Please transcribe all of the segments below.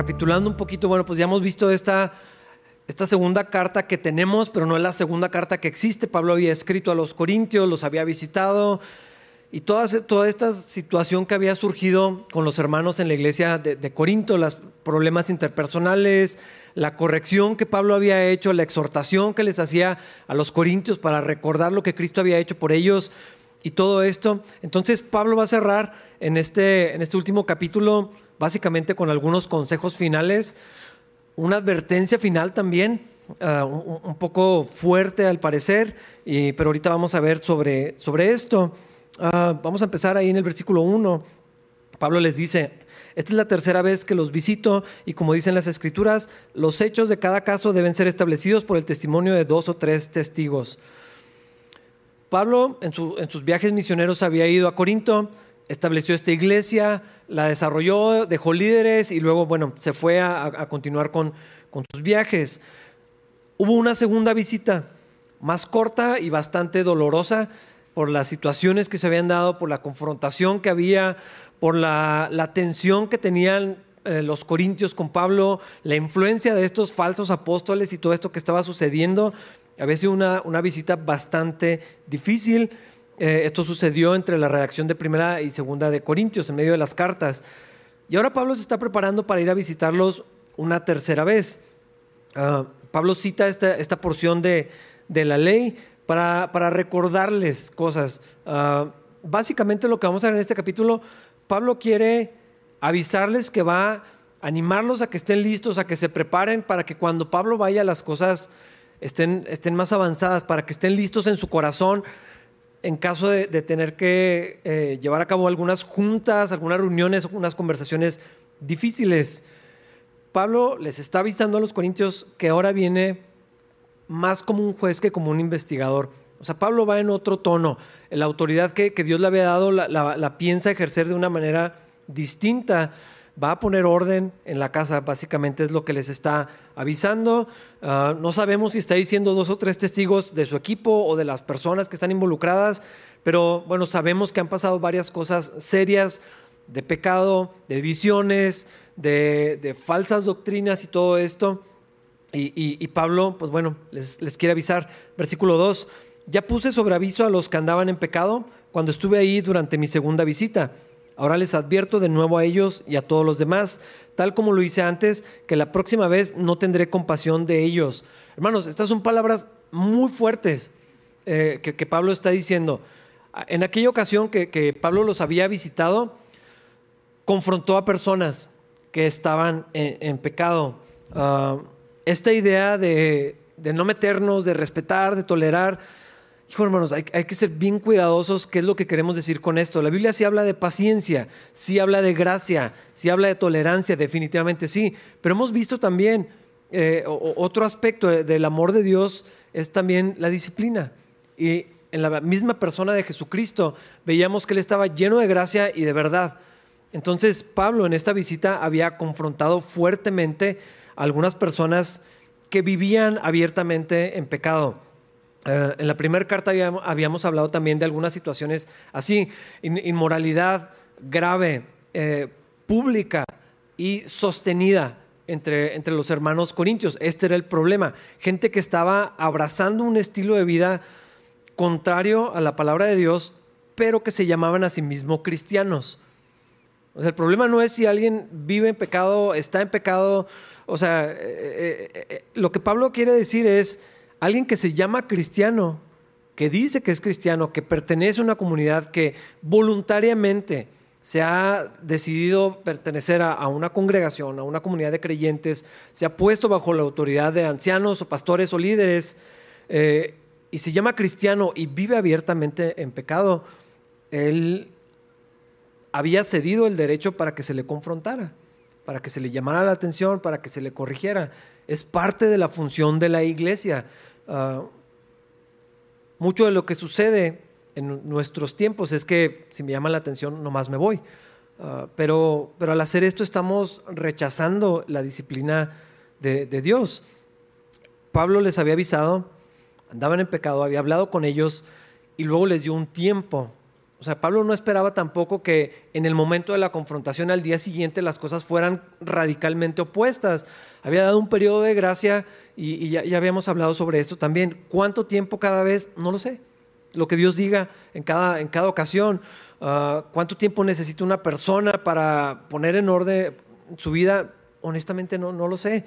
recapitulando un poquito, bueno, pues ya hemos visto esta, esta segunda carta que tenemos, pero no es la segunda carta que existe. Pablo había escrito a los Corintios, los había visitado, y toda, toda esta situación que había surgido con los hermanos en la iglesia de, de, Corinto, los problemas interpersonales, la corrección que Pablo había hecho, la exhortación que les hacía a los corintios para recordar lo que Cristo había hecho por ellos y todo esto. Entonces Pablo va a cerrar en este, en este último capítulo básicamente con algunos consejos finales, una advertencia final también, uh, un, poco fuerte al parecer, y, pero ahorita vamos a ver sobre, sobre esto. Uh, vamos a empezar ahí en el versículo 1. Pablo les dice, esta es la tercera vez que los visito y como dicen las escrituras, los hechos de cada caso deben ser establecidos por el testimonio de dos o tres testigos. Pablo en sus viajes misioneros había ido a Corinto, estableció esta iglesia, la desarrolló, dejó líderes y luego, bueno, se fue a, continuar con, sus viajes. Hubo una segunda visita, más corta y bastante dolorosa por las situaciones que se habían dado, por la confrontación que había, por la, tensión que tenían eh, los corintios con Pablo, la influencia de estos falsos apóstoles y todo esto que estaba sucediendo. Había sido una visita bastante difícil. Eh, esto sucedió entre la redacción de primera y segunda de Corintios, en medio de las cartas. Y ahora Pablo se está preparando para ir a visitarlos una tercera vez. Uh, Pablo cita esta, esta porción de, de la ley para, para recordarles cosas. Uh, básicamente lo que vamos a ver en este capítulo, Pablo quiere avisarles que va a animarlos a que estén listos, a que se preparen para que cuando Pablo vaya las cosas estén, estén más avanzadas, para que estén listos en su corazón en caso de, tener que eh, llevar a cabo algunas juntas, algunas reuniones, unas conversaciones difíciles. Pablo les está avisando a los corintios que ahora viene más como un juez que como un investigador. O sea, Pablo va en otro tono. La autoridad que, Dios le había dado la, piensa ejercer de una manera distinta. Va a poner orden en la casa, básicamente es lo que les está avisando. Uh, no sabemos si está diciendo dos o tres testigos de su equipo o de las personas que están involucradas, pero bueno, sabemos que han pasado varias cosas serias de pecado, de visiones, de, falsas doctrinas y todo esto. Y Pablo, pues bueno, les, les quiere avisar. Versículo 2. Ya puse sobre aviso a los que andaban en pecado cuando estuve ahí durante mi segunda visita. Ahora les advierto de nuevo a ellos y a todos los demás, tal como lo hice antes, que la próxima vez no tendré compasión de ellos. Hermanos, estas son palabras muy fuertes eh, que, Pablo está diciendo. En aquella ocasión que, Pablo los había visitado, confrontó a personas que estaban en, pecado. Uh, esta idea de, de no meternos, de respetar, de tolerar, Hijo, hermanos, hay, que ser bien cuidadosos qué es lo que queremos decir con esto. La Biblia sí habla de paciencia, sí habla de gracia, sí habla de tolerancia, definitivamente sí. Pero hemos visto también eh, otro aspecto del amor de Dios es también la disciplina. Y en la misma persona de Jesucristo veíamos que él estaba lleno de gracia y de verdad. Entonces Pablo en esta visita había confrontado fuertemente a algunas personas que vivían abiertamente en pecado. Uh, en la primera carta habíamos, hablado también de algunas situaciones así, in, inmoralidad grave, eh, pública y sostenida entre, entre los hermanos corintios. Este era el problema. Gente que estaba abrazando un estilo de vida contrario a la palabra de Dios, pero que se llamaban a sí mismos cristianos. O sea, el problema no es si alguien vive en pecado, está en pecado. O sea, eh, eh, eh, lo que Pablo quiere decir es alguien que se llama cristiano, que dice que es cristiano, que pertenece a una comunidad que voluntariamente se ha decidido pertenecer a, una congregación, a una comunidad de creyentes, se ha puesto bajo la autoridad de ancianos o pastores o líderes, eh, y se llama cristiano y vive abiertamente en pecado, él había cedido el derecho para que se le confrontara, para que se le llamara la atención, para que se le corrigiera. Es parte de la función de la iglesia. Uh, mucho de lo que sucede en nuestros tiempos es que si me llama la atención, nomás me voy. Uh, pero, pero al hacer esto estamos rechazando la disciplina de, de, Dios. Pablo les había avisado, andaban en pecado, había hablado con ellos y luego les dio un tiempo O sea, Pablo no esperaba tampoco que en el momento de la confrontación al día siguiente las cosas fueran radicalmente opuestas. Había dado un periodo de gracia y, ya, habíamos hablado sobre esto también. ¿Cuánto tiempo cada vez? No lo sé. Lo que Dios diga en cada, en cada ocasión. Ah, ¿Cuánto tiempo necesita una persona para poner en orden su vida? Honestamente no, no lo sé.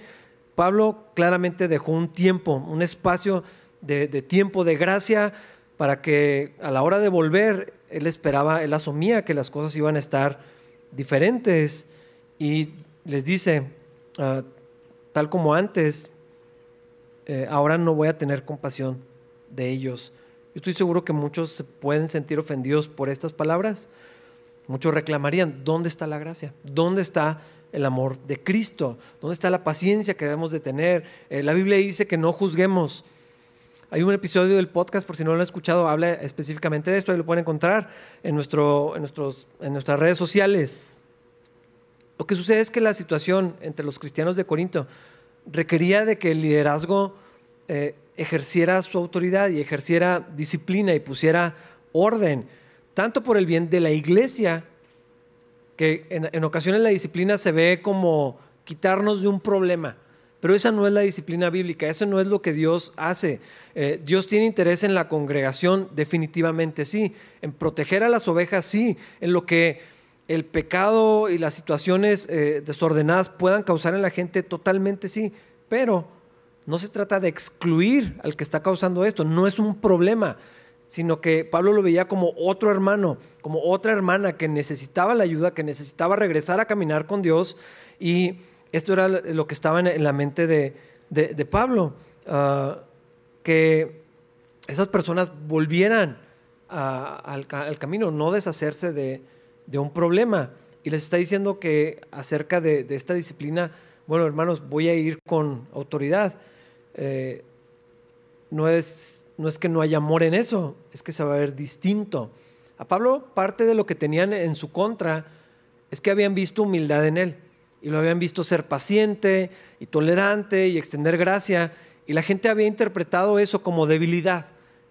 Pablo claramente dejó un tiempo, un espacio de, tiempo de gracia para que a la hora de volver él esperaba, él asumía que las cosas iban a estar diferentes y les dice, ah, tal como antes, eh, ahora no voy a tener compasión de ellos. Yo estoy seguro que muchos se pueden sentir ofendidos por estas palabras. Muchos reclamarían, ¿dónde está la gracia? ¿Dónde está el amor de Cristo? ¿Dónde está la paciencia que debemos de tener? Eh, la Biblia dice que no juzguemos hay un episodio del podcast, por si no lo han escuchado, habla específicamente de esto, ahí lo pueden encontrar en, nuestro, en, nuestras redes sociales. Lo que sucede es que la situación entre los cristianos de Corinto requería de que el liderazgo eh, ejerciera su autoridad y ejerciera disciplina y pusiera orden, tanto por el bien de la iglesia, que en ocasiones la disciplina se ve como quitarnos de un problema pero esa no es la disciplina bíblica, eso no es lo que Dios hace. Eh, Dios tiene interés en la congregación, definitivamente sí, en proteger a las ovejas, sí, en lo que el pecado y las situaciones eh, desordenadas puedan causar en la gente, totalmente sí, pero no se trata de excluir al que está causando esto, no es un problema, sino que Pablo lo veía como otro hermano, como otra hermana que necesitaba la ayuda, que necesitaba regresar a caminar con Dios. Y esto era lo que estaba en la mente de, Pablo, ah, que esas personas volvieran al, camino, no deshacerse de, un problema. Y les está diciendo que acerca de, esta disciplina, bueno, hermanos, voy a ir con autoridad. Eh, no, es, no es que no haya amor en eso, es que se va a ver distinto. A Pablo parte de lo que tenían en su contra es que habían visto humildad en él y lo habían visto ser paciente y tolerante y extender gracia, y la gente había interpretado eso como debilidad.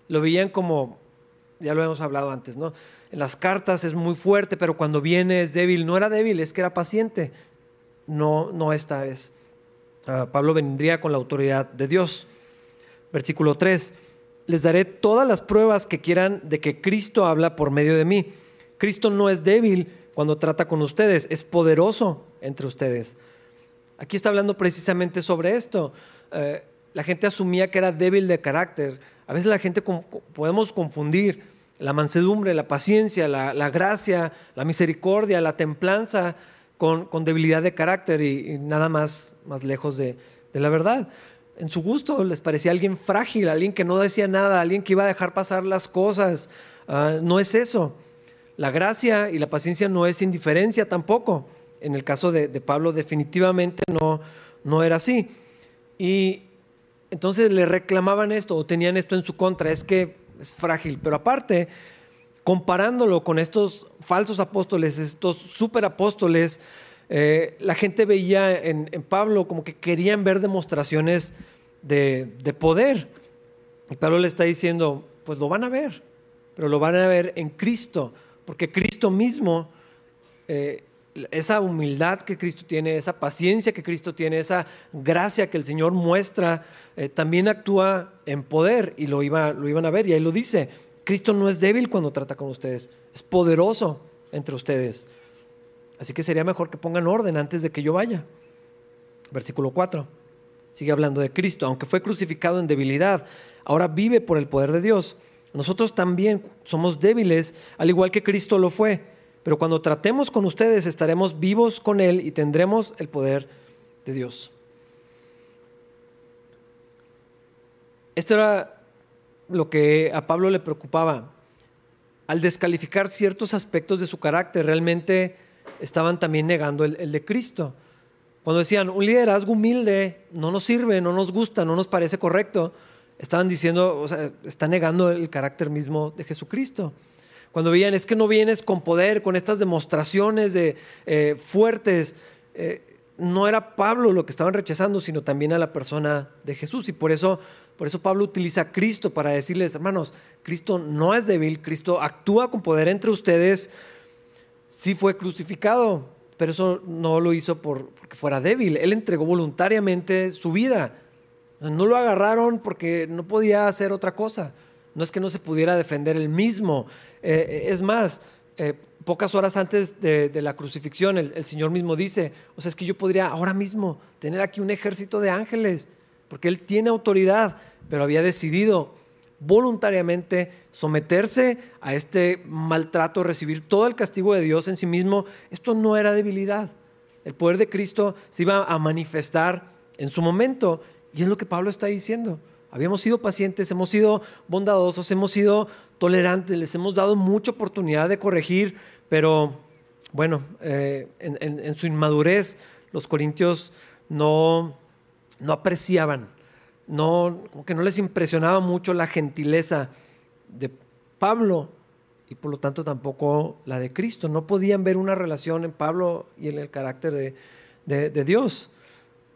Lo veían como, ya lo hemos hablado antes, ¿no? En las cartas es muy fuerte, pero cuando viene es débil. No era débil, es que era paciente. No, no esta vez. Ah, Pablo vendría con la autoridad de Dios. Versículo 3. Les daré todas las pruebas que quieran de que Cristo habla por medio de mí. Cristo no es débil, cuando trata con ustedes, es poderoso entre ustedes. Aquí está hablando precisamente sobre esto. Eh, la gente asumía que era débil de carácter. A veces la gente podemos confundir la mansedumbre, la paciencia, la, gracia, la misericordia, la templanza con, debilidad de carácter y, nada más, más lejos de, la verdad. En su gusto les parecía alguien frágil, alguien que no decía nada, alguien que iba a dejar pasar las cosas. Ah, no es eso. La gracia y la paciencia no es indiferencia tampoco. En el caso de, Pablo definitivamente no, no era así. Y entonces le reclamaban esto o tenían esto en su contra, es que es frágil. Pero aparte, comparándolo con estos falsos apóstoles, estos superapóstoles, eh, la gente veía en, Pablo como que querían ver demostraciones de, de poder. Y Pablo le está diciendo, pues lo van a ver, pero lo van a ver en Cristo porque Cristo mismo, eh, esa humildad que Cristo tiene, esa paciencia que Cristo tiene, esa gracia que el Señor muestra, eh, también actúa en poder y lo, iba, lo iban a ver. Y ahí lo dice, Cristo no es débil cuando trata con ustedes, es poderoso entre ustedes. Así que sería mejor que pongan orden antes de que yo vaya. Versículo 4. Sigue hablando de Cristo, aunque fue crucificado en debilidad, ahora vive por el poder de Dios. Nosotros también somos débiles, al igual que Cristo lo fue, pero cuando tratemos con ustedes estaremos vivos con Él y tendremos el poder de Dios. Esto era lo que a Pablo le preocupaba. Al descalificar ciertos aspectos de su carácter, realmente estaban también negando el, de Cristo. Cuando decían, un liderazgo humilde no nos sirve, no nos gusta, no nos parece correcto, estaban diciendo, o sea, está negando el carácter mismo de Jesucristo. Cuando veían, es que no vienes con poder, con estas demostraciones de, eh, fuertes, eh, no era Pablo lo que estaban rechazando, sino también a la persona de Jesús. Y por eso Por eso Pablo utiliza a Cristo para decirles, hermanos, Cristo no es débil, Cristo actúa con poder entre ustedes, sí fue crucificado, pero eso no lo hizo por, porque fuera débil, Él entregó voluntariamente su vida. No lo agarraron porque no podía hacer otra cosa. No es que no se pudiera defender él mismo. Eh, es más, eh, pocas horas antes de, la crucifixión, el, Señor mismo dice, o sea, es que yo podría ahora mismo tener aquí un ejército de ángeles, porque Él tiene autoridad, pero había decidido voluntariamente someterse a este maltrato, recibir todo el castigo de Dios en sí mismo. Esto no era debilidad. El poder de Cristo se iba a manifestar en su momento, y es lo que Pablo está diciendo. Habíamos sido pacientes, hemos sido bondadosos, hemos sido tolerantes, les hemos dado mucha oportunidad de corregir, pero bueno, eh, en, su inmadurez los corintios no, no apreciaban, no, como que no les impresionaba mucho la gentileza de Pablo y por lo tanto tampoco la de Cristo. No podían ver una relación en Pablo y en el carácter de, de Dios.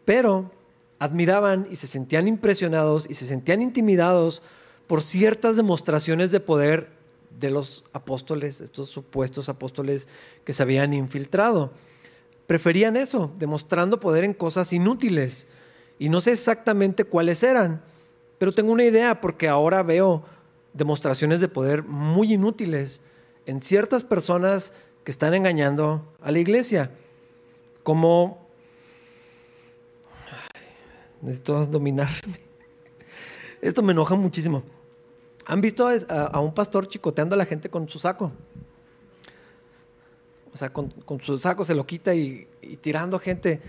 Pero admiraban y se sentían impresionados y se sentían intimidados por ciertas demostraciones de poder de los apóstoles, estos supuestos apóstoles que se habían infiltrado. Preferían eso, demostrando poder en cosas inútiles. Y no sé exactamente cuáles eran, pero tengo una idea porque ahora veo demostraciones de poder muy inútiles en ciertas personas que están engañando a la iglesia, como necesito dominarme. Esto me enoja muchísimo. ¿Han visto a, un pastor chicoteando a la gente con su saco? O sea, con, su saco se lo quita y, tirando a gente.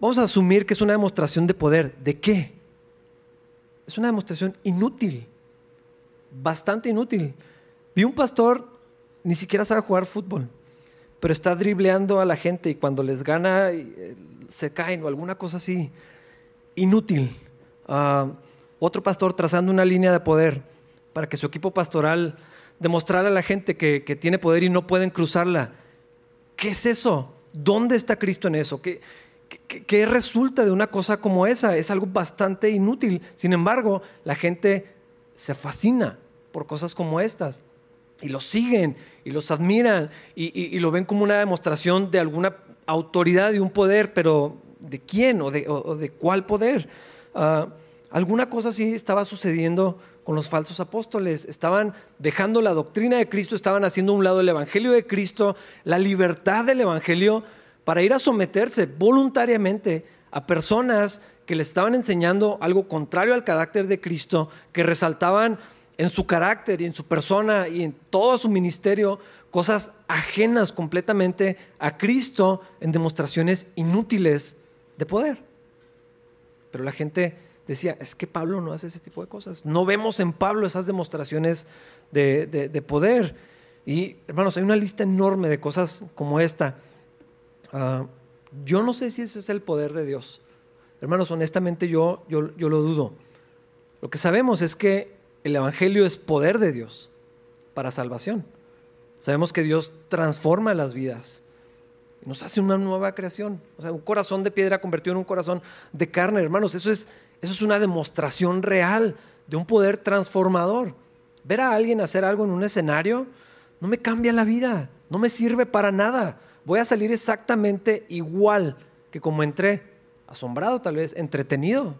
Vamos a asumir que es una demostración de poder. ¿De qué? Es una demostración inútil. Bastante inútil. Vi un pastor, ni siquiera sabe jugar fútbol, pero está dribleando a la gente y cuando les gana eh, se caen o alguna cosa así inútil. Ah, otro pastor trazando una línea de poder para que su equipo pastoral demostrara a la gente que, tiene poder y no pueden cruzarla. ¿Qué es eso? ¿Dónde está Cristo en eso? ¿Qué, qué resulta de una cosa como esa? Es algo bastante inútil. Sin embargo, la gente se fascina por cosas como estas y los siguen y los admiran y, lo ven como una demostración de alguna autoridad y un poder, pero de quién o de, cuál poder. Ah, alguna cosa sí estaba sucediendo con los falsos apóstoles. Estaban dejando la doctrina de Cristo, estaban haciendo un lado el Evangelio de Cristo, la libertad del Evangelio, para ir a someterse voluntariamente a personas que le estaban enseñando algo contrario al carácter de Cristo, que resaltaban en su carácter y en su persona y en todo su ministerio cosas ajenas completamente a Cristo en demostraciones inútiles de poder. Pero la gente decía, es que Pablo no hace ese tipo de cosas. No vemos en Pablo esas demostraciones de, poder. Y hermanos, hay una lista enorme de cosas como esta. Ah, yo no sé si ese es el poder de Dios. Hermanos, honestamente yo, yo, yo lo dudo. Lo que sabemos es que el Evangelio es poder de Dios para salvación. Sabemos que Dios transforma las vidas nos hace una nueva creación. O sea, un corazón de piedra convertido en un corazón de carne, hermanos. Eso es, eso es una demostración real de un poder transformador. Ver a alguien hacer algo en un escenario no me cambia la vida, no me sirve para nada. Voy a salir exactamente igual que como entré, asombrado tal vez, entretenido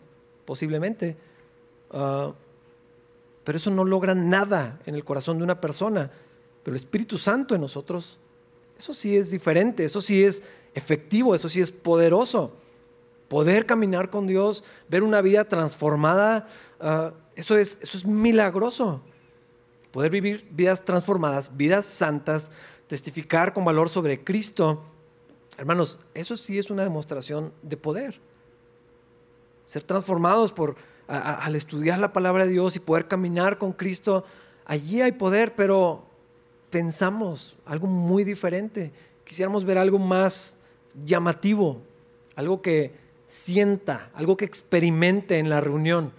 posiblemente. Ah, pero eso no logra nada en el corazón de una persona. Pero el Espíritu Santo en nosotros eso sí es diferente, eso sí es efectivo, eso sí es poderoso. Poder caminar con Dios, ver una vida transformada, ah, eso, es, eso es milagroso. Poder vivir vidas transformadas, vidas santas, testificar con valor sobre Cristo. Hermanos, eso sí es una demostración de poder. Ser transformados por, al estudiar la palabra de Dios y poder caminar con Cristo, allí hay poder, pero pensamos algo muy diferente. Quisiéramos ver algo más llamativo, algo que sienta, algo que experimente en la reunión.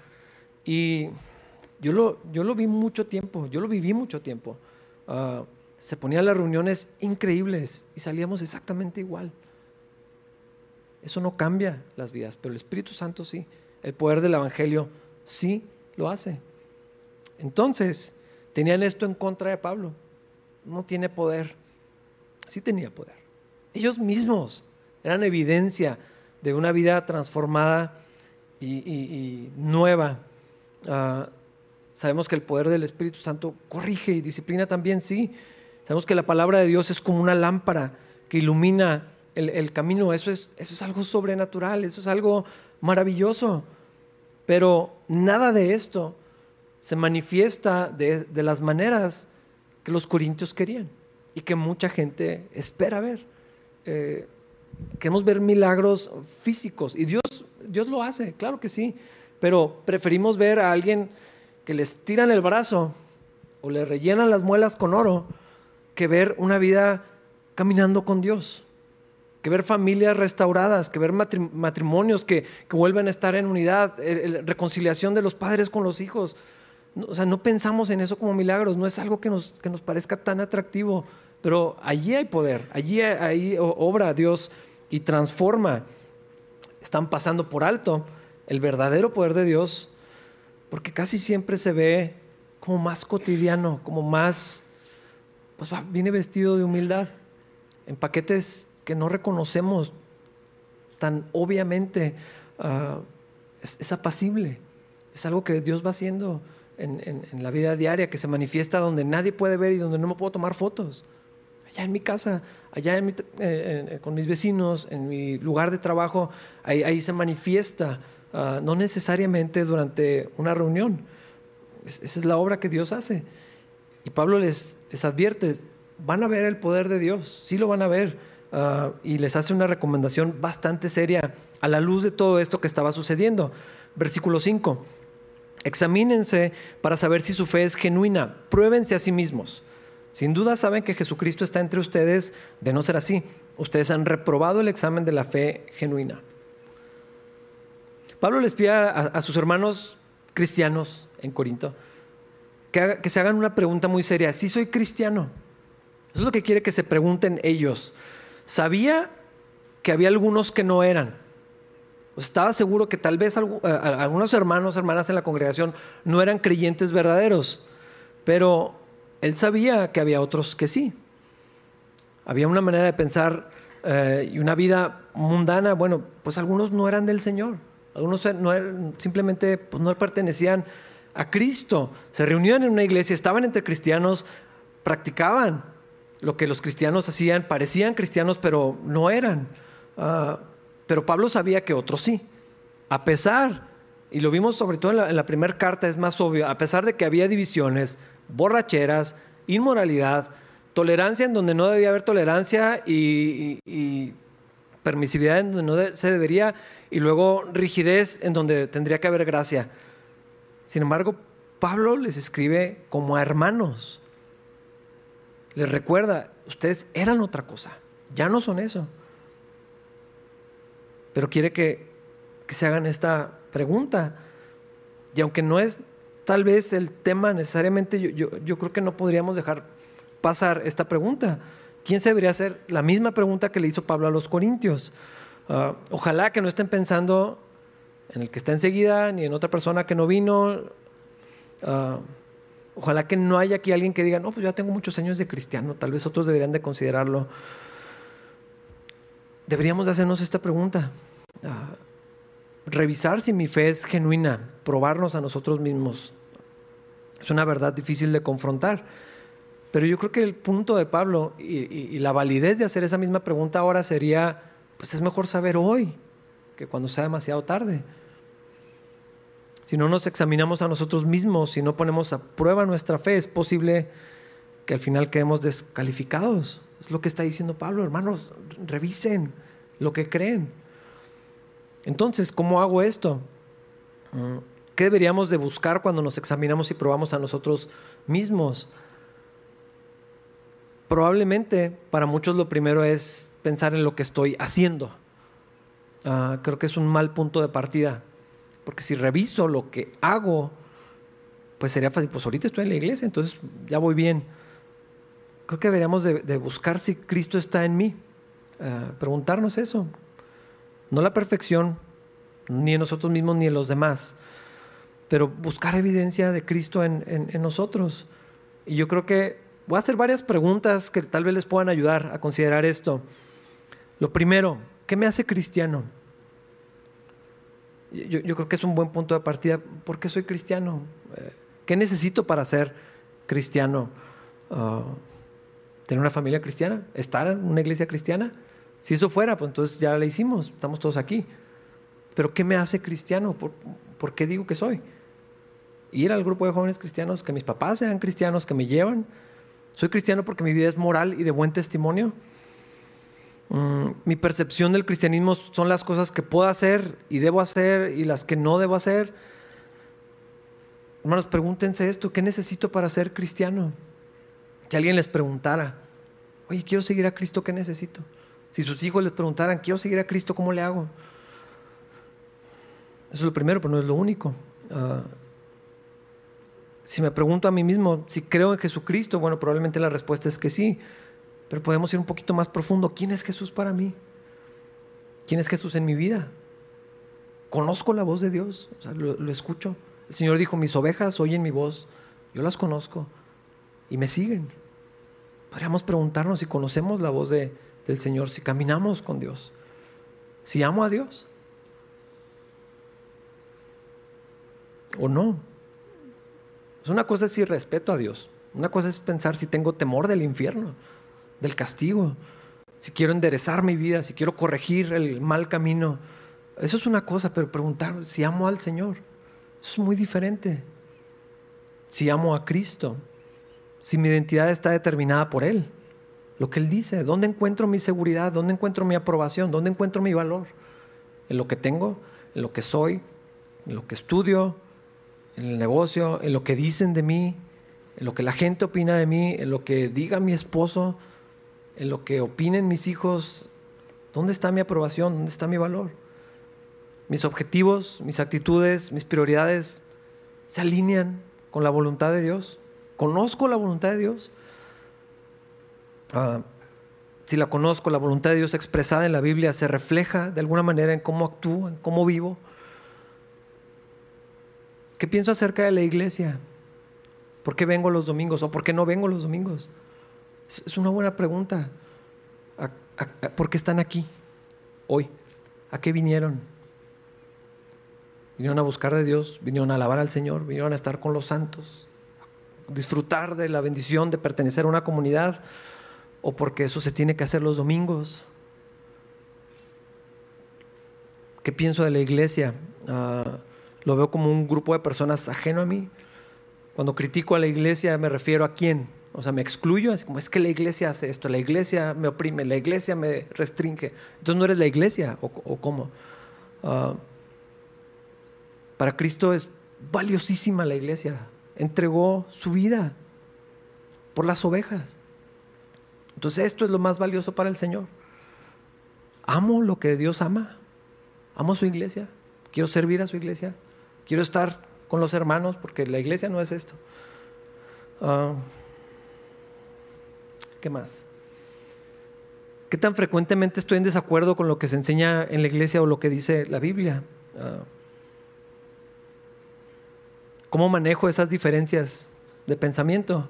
Y yo lo, yo lo vi mucho tiempo, yo lo viví mucho tiempo. Ah, se ponían las reuniones increíbles y salíamos exactamente igual. Eso no cambia las vidas, pero el Espíritu Santo sí, el poder del Evangelio sí lo hace. Entonces, tenían esto en contra de Pablo. No tiene poder. Sí tenía poder. Ellos mismos eran evidencia de una vida transformada y, nueva. Ah, sabemos que el poder del Espíritu Santo corrige y disciplina también, sí. Sabemos que la palabra de Dios es como una lámpara que ilumina el, camino. Eso es, eso es algo sobrenatural, eso es algo maravilloso. Pero nada de esto se manifiesta de, las maneras que los corintios querían y que mucha gente espera ver. Eh, queremos ver milagros físicos y Dios, Dios lo hace, claro que sí, pero preferimos ver a alguien que les tiran el brazo o le rellenan las muelas con oro que ver una vida caminando con Dios, que ver familias restauradas, que ver matrimonios que, vuelven a estar en unidad, reconciliación de los padres con los hijos. O sea, no pensamos en eso como milagros, no es algo que nos, que nos parezca tan atractivo, pero allí hay poder, allí hay, obra Dios y transforma. Están pasando por alto el verdadero poder de Dios, porque casi siempre se ve como más cotidiano, como más, pues viene vestido de humildad, en paquetes que no reconocemos tan obviamente, ah, es, apacible, es algo que Dios va haciendo en, la vida diaria, que se manifiesta donde nadie puede ver y donde no me puedo tomar fotos allá en mi casa, allá eh, eh, con mis vecinos, en mi lugar de trabajo, ahí, se manifiesta, ah, no necesariamente durante una reunión. esa es la obra que Dios hace. Y Pablo les, les advierte, van a ver el poder de Dios, sí lo van a ver. Ah, y les hace una recomendación bastante seria a la luz de todo esto que estaba sucediendo. Versículo 5. Examínense para saber si su fe es genuina. Pruébense a sí mismos. Sin duda saben que Jesucristo está entre ustedes, de no ser así. Ustedes han reprobado el examen de la fe genuina. Pablo les pide a, sus hermanos cristianos en Corinto que, que se hagan una pregunta muy seria. ¿Sí soy cristiano? Eso es lo que quiere que se pregunten ellos. Sabía que había algunos que no eran. Estaba seguro que tal vez algunos hermanos, hermanas en la congregación no eran creyentes verdaderos, pero él sabía que había otros que sí. Había una manera de pensar eh, y una vida mundana. Bueno, pues algunos no eran del Señor. Algunos no simplemente pues no pertenecían a Cristo. Se reunían en una iglesia, estaban entre cristianos, practicaban lo que los cristianos hacían, parecían cristianos, pero no eran. Ah, pero Pablo sabía que otros sí. A pesar, y lo vimos sobre todo en la, primera carta, es más obvio, a pesar de que había divisiones, borracheras, inmoralidad, tolerancia en donde no debía haber tolerancia y, permisividad en donde no se debería, y luego rigidez en donde tendría que haber gracia. Sin embargo, Pablo les escribe como a hermanos. Les recuerda, ustedes eran otra cosa, ya no son eso. Pero quiere que, que se hagan esta pregunta. Y aunque no es tal vez el tema necesariamente, yo, yo, creo que no podríamos dejar pasar esta pregunta. ¿Quién se debería hacer la misma pregunta que le hizo Pablo a los Corintios? Ah, ojalá que no estén pensando en el que está enseguida ni en otra persona que no vino. Ah, ojalá que no haya aquí alguien que diga, no, pues ya tengo muchos años de cristiano, tal vez otros deberían de considerarlo. Deberíamos de hacernos esta pregunta. Ah, revisar si mi fe es genuina, probarnos a nosotros mismos. Es una verdad difícil de confrontar. Pero yo creo que el punto de Pablo y, la validez de hacer esa misma pregunta ahora sería, pues es mejor saber hoy que cuando sea demasiado tarde. Si no nos examinamos a nosotros mismos, si no ponemos a prueba nuestra fe, es posible que al final quedemos descalificados. Es lo que está diciendo Pablo, hermanos, revisen lo que creen. Entonces, ¿cómo hago esto? Mm. ¿Qué deberíamos de buscar cuando nos examinamos y probamos a nosotros mismos? Probablemente para muchos lo primero es pensar en lo que estoy haciendo. Ah, creo que es un mal punto de partida, porque si reviso lo que hago, pues sería fácil, pues ahorita estoy en la iglesia, entonces ya voy bien. Creo que deberíamos de, buscar si Cristo está en mí, ah, preguntarnos eso, no la perfección, ni en nosotros mismos ni en los demás, pero buscar evidencia de Cristo en, nosotros. Y yo creo que voy a hacer varias preguntas que tal vez les puedan ayudar a considerar esto. Lo primero, ¿qué me hace cristiano? Yo, creo que es un buen punto de partida. ¿Por qué soy cristiano? Eh, ¿Qué necesito para ser cristiano? Ah, ¿Tener una familia cristiana? ¿Estar en una iglesia cristiana? Si eso fuera, pues entonces ya la hicimos, estamos todos aquí. Pero ¿qué me hace cristiano? ¿Por, ¿Por, qué digo que soy? Ir al grupo de jóvenes cristianos, que mis papás sean cristianos, que me llevan. ¿Soy cristiano porque mi vida es moral y de buen testimonio? Mm, mi percepción del cristianismo son las cosas que puedo hacer y debo hacer y las que no debo hacer. Hermanos, pregúntense esto, ¿qué necesito para ser cristiano? Si alguien les preguntara, oye, quiero seguir a Cristo, ¿qué necesito? Si sus hijos les preguntaran, quiero seguir a Cristo, ¿cómo le hago? Eso es lo primero, pero no es lo único. Ah, si me pregunto a mí mismo si creo en Jesucristo, bueno, probablemente la respuesta es que sí. Pero podemos ir un poquito más profundo. ¿Quién es Jesús para mí? ¿Quién es Jesús en mi vida? Conozco la voz de Dios, lo, escucho. El Señor dijo, mis ovejas oyen mi voz, yo las conozco y me siguen. Podríamos preguntarnos si conocemos la voz de, del Señor, si caminamos con Dios, si amo a Dios o no. Es una cosa es si respeto a Dios, una cosa es pensar si tengo temor del infierno del castigo, si quiero enderezar mi vida, si quiero corregir el mal camino. Eso es una cosa, pero preguntar si amo al Señor, es muy diferente. Si amo a Cristo, si mi identidad está determinada por Él, lo que Él dice, ¿dónde encuentro mi seguridad? ¿Dónde encuentro mi aprobación? ¿Dónde encuentro mi valor? ¿En lo que tengo? ¿En lo que soy? ¿En lo que estudio? ¿En el negocio? ¿En lo que dicen de mí? ¿En lo que la gente opina de mí? ¿En lo que diga mi esposo? en lo que opinen mis hijos, ¿dónde está mi aprobación? ¿Dónde está mi valor? Mis objetivos, mis actitudes, mis prioridades se alinean con la voluntad de Dios. ¿Conozco la voluntad de Dios? Ah, si la conozco, la voluntad de Dios expresada en la Biblia se refleja de alguna manera en cómo actúo, en cómo vivo. ¿Qué pienso acerca de la iglesia? ¿Por qué vengo los domingos o por qué no vengo los domingos? Es una buena pregunta. ¿Por qué están aquí hoy? ¿A qué vinieron? Vinieron a buscar de Dios, vinieron a alabar al Señor, vinieron a estar con los santos, disfrutar de la bendición de pertenecer a una comunidad, o porque eso se tiene que hacer los domingos. ¿Qué pienso de la iglesia? Ah, ¿Lo veo como un grupo de personas ajeno a mí? Cuando critico a la iglesia me refiero a quién? O sea, me excluyo, así como es que la iglesia hace esto, la iglesia me oprime, la iglesia me restringe. Entonces no eres la iglesia, o, cómo. Ah, para Cristo es valiosísima la iglesia. Entregó su vida por las ovejas. Entonces esto es lo más valioso para el Señor. Amo lo que Dios ama. Amo su iglesia. Quiero servir a su iglesia. Quiero estar con los hermanos porque la iglesia no es esto. Ah, ¿Qué más? ¿Qué tan frecuentemente estoy en desacuerdo con lo que se enseña en la iglesia o lo que dice la Biblia? Ah. ¿Cómo manejo esas diferencias de pensamiento?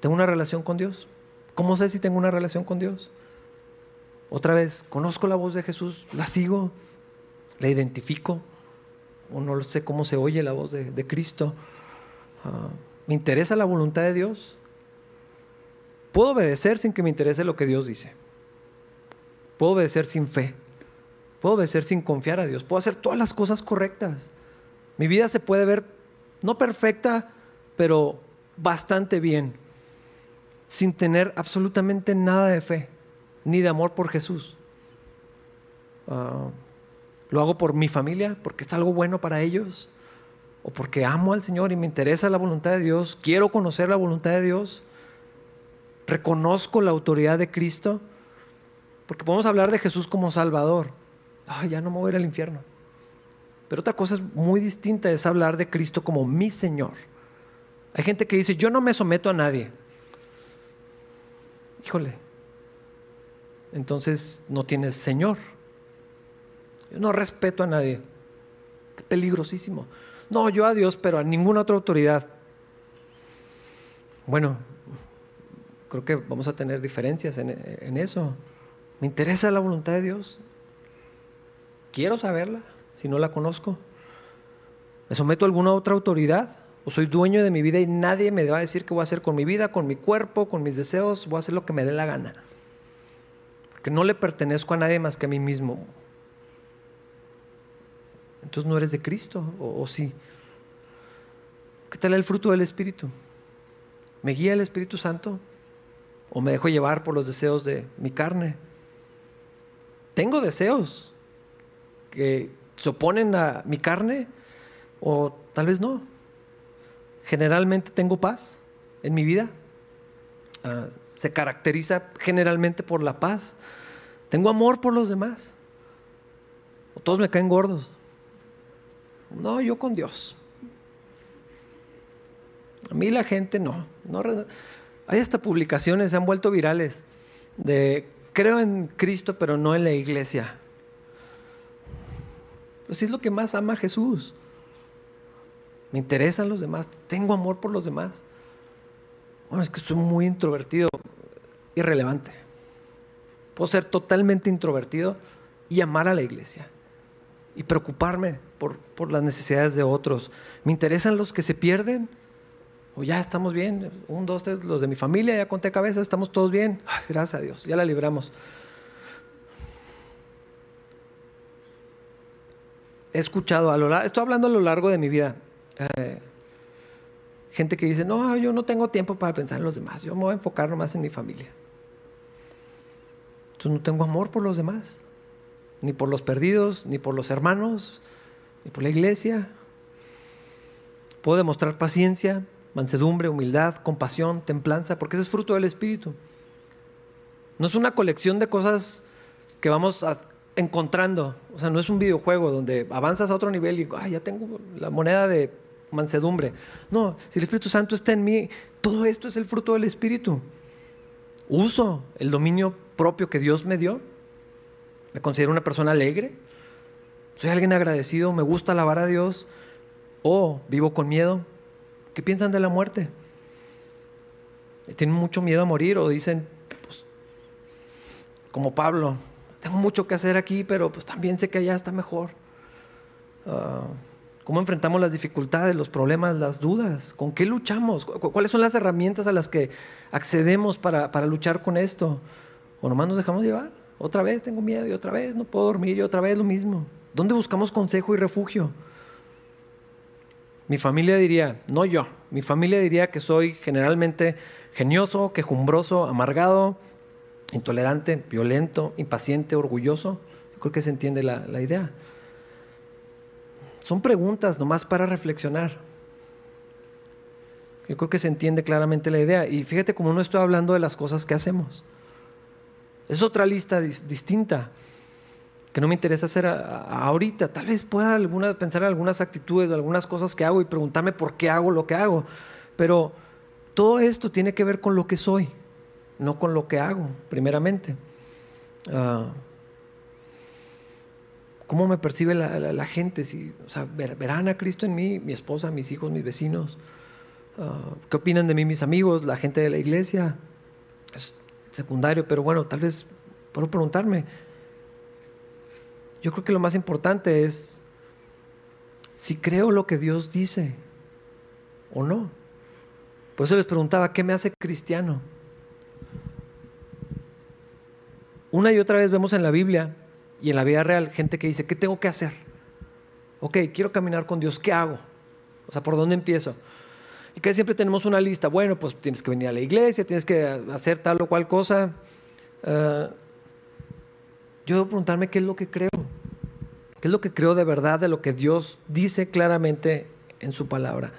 ¿Tengo una relación con Dios? ¿Cómo sé si tengo una relación con Dios? Otra vez, conozco la voz de Jesús, la sigo, la identifico, o no sé cómo se oye la voz de, Cristo. Ah. ¿Me interesa la voluntad de Dios? Puedo obedecer sin que me interese lo que Dios dice. Puedo obedecer sin fe. Puedo obedecer sin confiar a Dios. Puedo hacer todas las cosas correctas. Mi vida se puede ver no perfecta, pero bastante bien, sin tener absolutamente nada de fe, ni de amor por Jesús. Ah, lo hago por mi familia, porque es algo bueno para ellos, o porque amo al Señor y me interesa la voluntad de Dios, quiero conocer la voluntad de Dios reconozco la autoridad de Cristo, porque podemos hablar de Jesús como Salvador. Ay, ya no me voy a ir al infierno. Pero otra cosa es muy distinta, es hablar de Cristo como mi Señor. Hay gente que dice, yo no me someto a nadie. Híjole, entonces no tienes Señor. Yo no respeto a nadie. Qué peligrosísimo. No, yo a Dios, pero a ninguna otra autoridad. Bueno, creo que vamos a tener diferencias en, en eso. Me interesa la voluntad de Dios. Quiero saberla si no la conozco. ¿Me someto a alguna otra autoridad? ¿O soy dueño de mi vida y nadie me va a decir qué voy a hacer con mi vida, con mi cuerpo, con mis deseos? Voy a hacer lo que me dé la gana. Porque no le pertenezco a nadie más que a mí mismo. Entonces no eres de Cristo, o, o sí. ¿Qué tal el fruto del Espíritu? ¿Me guía el Espíritu Santo? ¿O me dejo llevar por los deseos de mi carne? Tengo deseos que se oponen a mi carne o tal vez no. Generalmente tengo paz en mi vida. Uh, se caracteriza generalmente por la paz. Tengo amor por los demás. O todos me caen gordos. No, yo con Dios. A mí la gente no. no hay hasta publicaciones, se han vuelto virales, de creo en Cristo, pero no en la iglesia. Pues es lo que más ama Jesús. Me interesan los demás, tengo amor por los demás. Bueno, es que soy muy introvertido, irrelevante. Puedo ser totalmente introvertido y amar a la iglesia y preocuparme por, por las necesidades de otros. Me interesan los que se pierden o ya estamos bien, un, dos, tres, los de mi familia, ya conté cabeza, estamos todos bien, gracias a Dios, ya la libramos. He escuchado, a lo, estoy hablando a lo largo de mi vida, eh, gente que dice, no, yo no tengo tiempo para pensar en los demás, yo me voy a enfocar nomás en mi familia. Entonces no tengo amor por los demás, ni por los perdidos, ni por los hermanos, ni por la iglesia. Puedo demostrar paciencia, mansedumbre, humildad, compasión, templanza, porque ese es fruto del Espíritu. No es una colección de cosas que vamos encontrando, o sea, no es un videojuego donde avanzas a otro nivel y ya tengo la moneda de mansedumbre. No, si el Espíritu Santo está en mí, todo esto es el fruto del Espíritu. Uso el dominio propio que Dios me dio. Me considero una persona alegre. Soy alguien agradecido, me gusta alabar a Dios. O vivo con miedo, ¿Qué piensan de la muerte? ¿Tienen mucho miedo a morir o dicen, pues, como Pablo, tengo mucho que hacer aquí, pero pues también sé que allá está mejor? Ah, ¿Cómo enfrentamos las dificultades, los problemas, las dudas? ¿Con qué luchamos? ¿Cuáles son las herramientas a las que accedemos para, para luchar con esto? ¿O nomás nos dejamos llevar? Otra vez tengo miedo y otra vez no puedo dormir y otra vez lo mismo. ¿Dónde buscamos consejo y refugio? Mi familia diría, no yo, mi familia diría que soy generalmente genioso, quejumbroso, amargado, intolerante, violento, impaciente, orgulloso. creo que se entiende la, idea. Son preguntas nomás para reflexionar. Yo creo que se entiende claramente la idea. Y fíjate cómo no estoy hablando de las cosas que hacemos. Es otra lista distinta que no me interesa hacer ahorita. Tal vez pueda pensar en algunas actitudes o algunas cosas que hago y preguntarme por qué hago lo que hago. Pero todo esto tiene que ver con lo que soy, no con lo que hago, primeramente. Ah, ¿Cómo me percibe la, gente? Si, o sea, ¿Verán a Cristo en mí, mi esposa, mis hijos, mis vecinos? Ah, ¿Qué opinan de mí mis amigos, la gente de la iglesia? Es secundario, pero bueno, tal vez puedo preguntarme, yo creo que lo más importante es si creo lo que Dios dice o no. Por eso les preguntaba, ¿qué me hace cristiano? Una y otra vez vemos en la Biblia y en la vida real gente que dice, ¿qué tengo que hacer? Ok, quiero caminar con Dios, ¿qué hago? O sea, ¿por dónde empiezo? Y que siempre tenemos una lista, bueno, pues tienes que venir a la iglesia, tienes que hacer tal o cual cosa. Uh, yo debo preguntarme qué es lo que creo. ¿Qué es lo que creo de verdad de lo que Dios dice claramente en su palabra?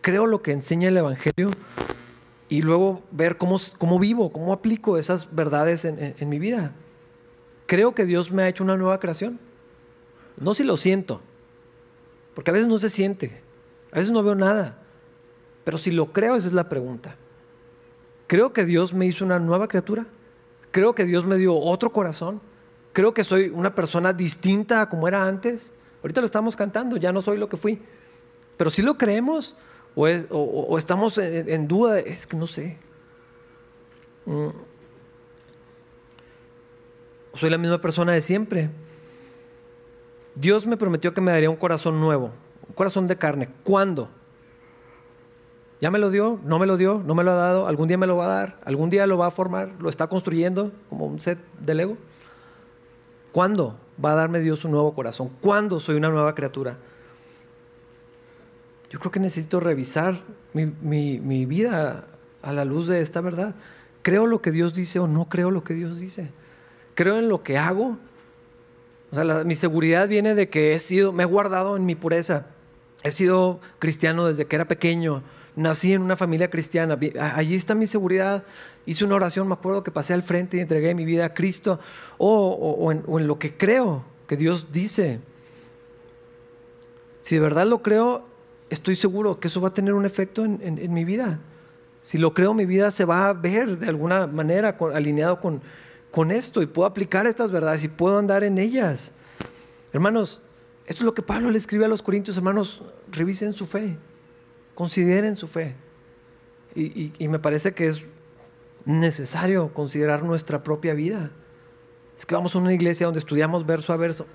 Creo lo que enseña el Evangelio y luego ver cómo, cómo vivo, cómo aplico esas verdades en, en mi vida. Creo que Dios me ha hecho una nueva creación. No si lo siento, porque a veces no se siente, a veces no veo nada, pero si lo creo, esa es la pregunta. Creo que Dios me hizo una nueva criatura. Creo que Dios me dio otro corazón creo que soy una persona distinta a como era antes. Ahorita lo estamos cantando, ya no soy lo que fui. pero si lo creemos o, estamos en, duda, es que no sé. Mm. Soy la misma persona de siempre. Dios me prometió que me daría un corazón nuevo, un corazón de carne. ¿Cuándo? ¿Ya me lo dio? ¿No me lo dio? ¿No me lo ha dado? ¿Algún día me lo va a dar? ¿Algún día lo va a formar? ¿Lo está construyendo como un set de Lego? ¿Cuándo va a darme Dios un nuevo corazón? ¿Cuándo soy una nueva criatura? Yo creo que necesito revisar mi, vida a la luz de esta verdad. ¿Creo lo que Dios dice o no creo lo que Dios dice? ¿Creo en lo que hago? O sea, mi seguridad viene de que he sido, me he guardado en mi pureza. He sido cristiano desde que era pequeño nací en una familia cristiana, allí está mi seguridad. Hice una oración, me acuerdo que pasé al frente y entregué mi vida a Cristo, o, en, lo que creo que Dios dice. Si de verdad lo creo, estoy seguro que eso va a tener un efecto en, mi vida. Si lo creo, mi vida se va a ver de alguna manera alineado con, esto y puedo aplicar estas verdades y puedo andar en ellas. Hermanos, esto es lo que Pablo le escribe a los corintios, hermanos, revisen su fe consideren su fe. Y, me parece que es necesario considerar nuestra propia vida. Es que vamos a una iglesia donde estudiamos verso a verso.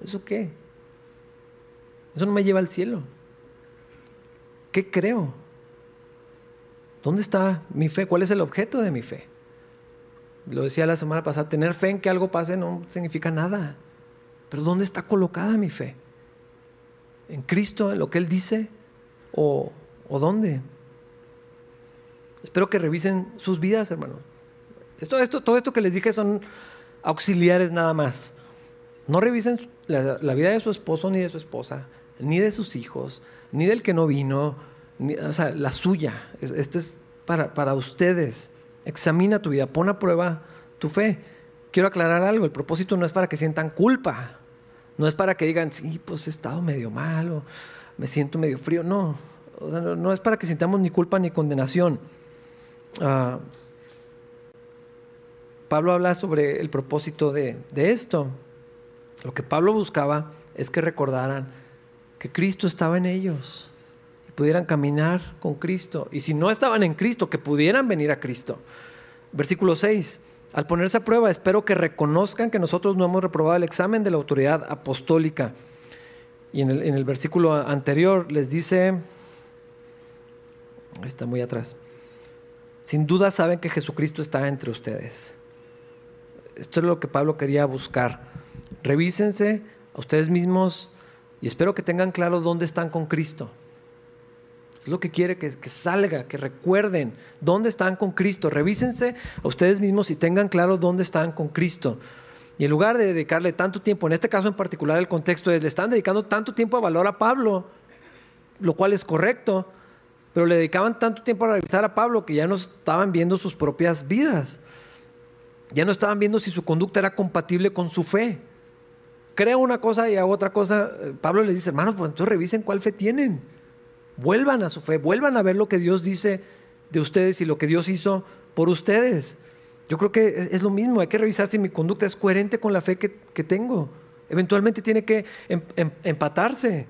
¿Eso qué? Eso no me lleva al cielo. ¿Qué creo? ¿Dónde está mi fe? ¿Cuál es el objeto de mi fe? Lo decía la semana pasada, tener fe en que algo pase no significa nada. Pero ¿dónde está colocada mi fe? ¿En Cristo, en lo que Él dice? o, dónde. Espero que revisen sus vidas, hermano. Esto, esto, todo esto que les dije son auxiliares nada más. No revisen la, vida de su esposo ni de su esposa, ni de sus hijos, ni del que no vino, o sea, la suya. Esto es para, para ustedes. Examina tu vida, pon a prueba tu fe. Quiero aclarar algo, el propósito no es para que sientan culpa, no es para que digan, sí, pues he estado medio malo, me siento medio frío. No, no, es para que sintamos ni culpa ni condenación. Ah, Pablo habla sobre el propósito de, de esto. Lo que Pablo buscaba es que recordaran que Cristo estaba en ellos y pudieran caminar con Cristo. Y si no estaban en Cristo, que pudieran venir a Cristo. Versículo 6. Al ponerse a prueba, espero que reconozcan que nosotros no hemos reprobado el examen de la autoridad apostólica y en el, versículo anterior les dice, está muy atrás, sin duda saben que Jesucristo está entre ustedes. Esto es lo que Pablo quería buscar. Revísense a ustedes mismos y espero que tengan claro dónde están con Cristo. Es lo que quiere que, que, salga, que recuerden dónde están con Cristo. Revísense a ustedes mismos y tengan claro dónde están con Cristo. Y en lugar de dedicarle tanto tiempo, en este caso en particular el contexto es, le están dedicando tanto tiempo a valor a Pablo, lo cual es correcto, pero le dedicaban tanto tiempo a revisar a Pablo que ya no estaban viendo sus propias vidas. Ya no estaban viendo si su conducta era compatible con su fe. Creo una cosa y hago otra cosa. Eh, Pablo les dice, hermanos, pues entonces revisen cuál fe tienen. Vuelvan a su fe, vuelvan a ver lo que Dios dice de ustedes y lo que Dios hizo por ustedes. Yo creo que es lo mismo, hay que revisar si mi conducta es coherente con la fe que, tengo. Eventualmente tiene que em, em, empatarse.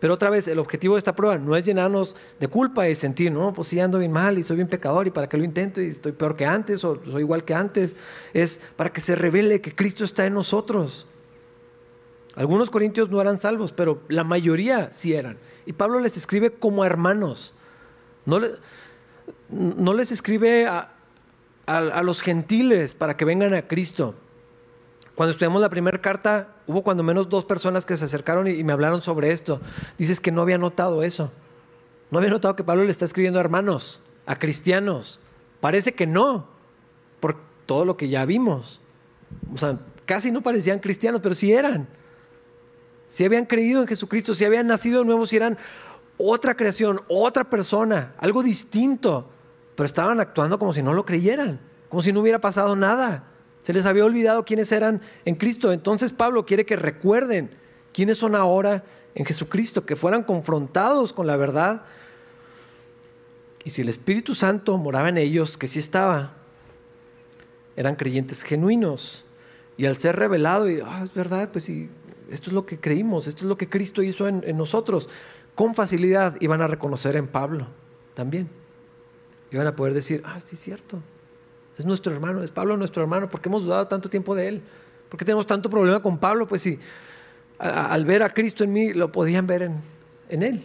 Pero otra vez, el objetivo de esta prueba no es llenarnos de culpa y sentir, no, pues sí ando bien mal y soy bien pecador y para qué lo intento y estoy peor que antes o soy igual que antes. Es para que se revele que Cristo está en nosotros. Algunos corintios no eran salvos, pero la mayoría sí eran. Y Pablo les escribe como hermanos. No, les escribe a, a, los gentiles para que vengan a Cristo. Cuando estudiamos la primera carta, hubo cuando menos dos personas que se acercaron y, me hablaron sobre esto. Dices que no había notado eso. No había notado que Pablo le está escribiendo a hermanos, a cristianos. Parece que no, por todo lo que ya vimos. O sea, casi no parecían cristianos, pero sí eran. Si habían creído en Jesucristo, si habían nacido de nuevo, si eran otra creación, otra persona, algo distinto pero estaban actuando como si no lo creyeran, como si no hubiera pasado nada. Se les había olvidado quiénes eran en Cristo. Entonces Pablo quiere que recuerden quiénes son ahora en Jesucristo, que fueran confrontados con la verdad. Y si el Espíritu Santo moraba en ellos, que sí estaba, eran creyentes genuinos. Y al ser revelado, y ah, es verdad, pues sí, esto es lo que creímos, esto es lo que Cristo hizo en, nosotros. Con facilidad iban a reconocer en Pablo también. Iban a poder decir, ah, sí es cierto, es nuestro hermano, es Pablo nuestro hermano, ¿por qué hemos dudado tanto tiempo de él? ¿Por qué tenemos tanto problema con Pablo? Pues sí, al ver a Cristo en mí, lo podían ver en, él.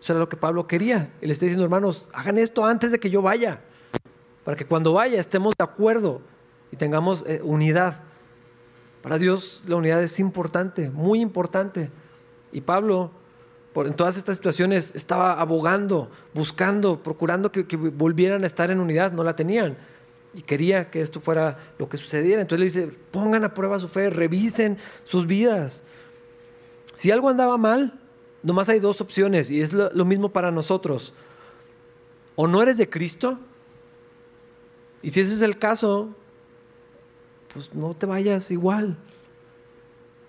Eso era lo que Pablo quería. Él está diciendo, hermanos, hagan esto antes de que yo vaya, para que cuando vaya estemos de acuerdo y tengamos eh, unidad. Para Dios la unidad es importante, muy importante. Y Pablo, en todas estas situaciones, estaba abogando, buscando, procurando que, que, volvieran a estar en unidad. No la tenían. Y quería que esto fuera lo que sucediera. Entonces le dice, pongan a prueba su fe, revisen sus vidas. Si algo andaba mal, nomás hay dos opciones y es lo, lo mismo para nosotros. O no eres de Cristo, y si ese es el caso, pues no te vayas igual.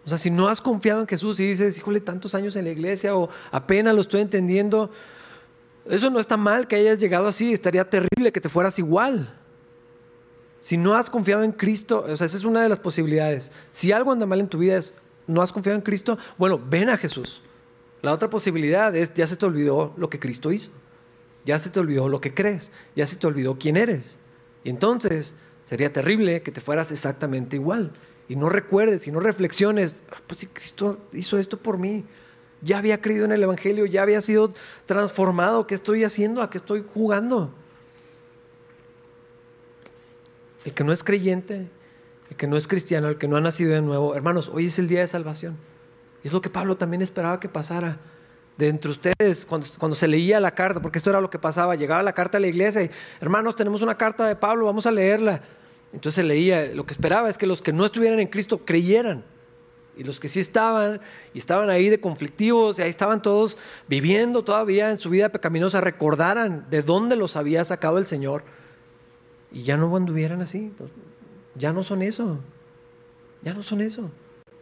O sea, si no has confiado en Jesús y dices, híjole, tantos años en la iglesia o apenas lo estoy entendiendo, eso no está mal que hayas llegado así, estaría terrible que te fueras igual. Si no has confiado en Cristo, o sea, esa es una de las posibilidades. Si algo anda mal en tu vida es, no has confiado en Cristo, bueno, ven a Jesús. La otra posibilidad es, ya se te olvidó lo que Cristo hizo. Ya se te olvidó lo que crees. Ya se te olvidó quién eres. Y entonces Sería terrible que te fueras exactamente igual y no recuerdes y no reflexiones, ah, pues si Cristo hizo esto por mí, ya había creído en el Evangelio, ya había sido transformado, ¿qué estoy haciendo? ¿A qué estoy jugando? El que no es creyente, el que no es cristiano, el que no ha nacido de nuevo, hermanos, hoy es el día de salvación. Y es lo que Pablo también esperaba que pasara de entre ustedes cuando, cuando, se leía la carta, porque esto era lo que pasaba, llegaba la carta a la iglesia y, hermanos, tenemos una carta de Pablo, vamos a leerla. Entonces leía, lo que esperaba es que los que no estuvieran en Cristo creyeran. Y los que sí estaban, y estaban ahí de conflictivos, y ahí estaban todos viviendo todavía en su vida pecaminosa, recordaran de dónde los había sacado el Señor. Y ya no anduvieran así. Pues, ya no son eso. Ya no son eso.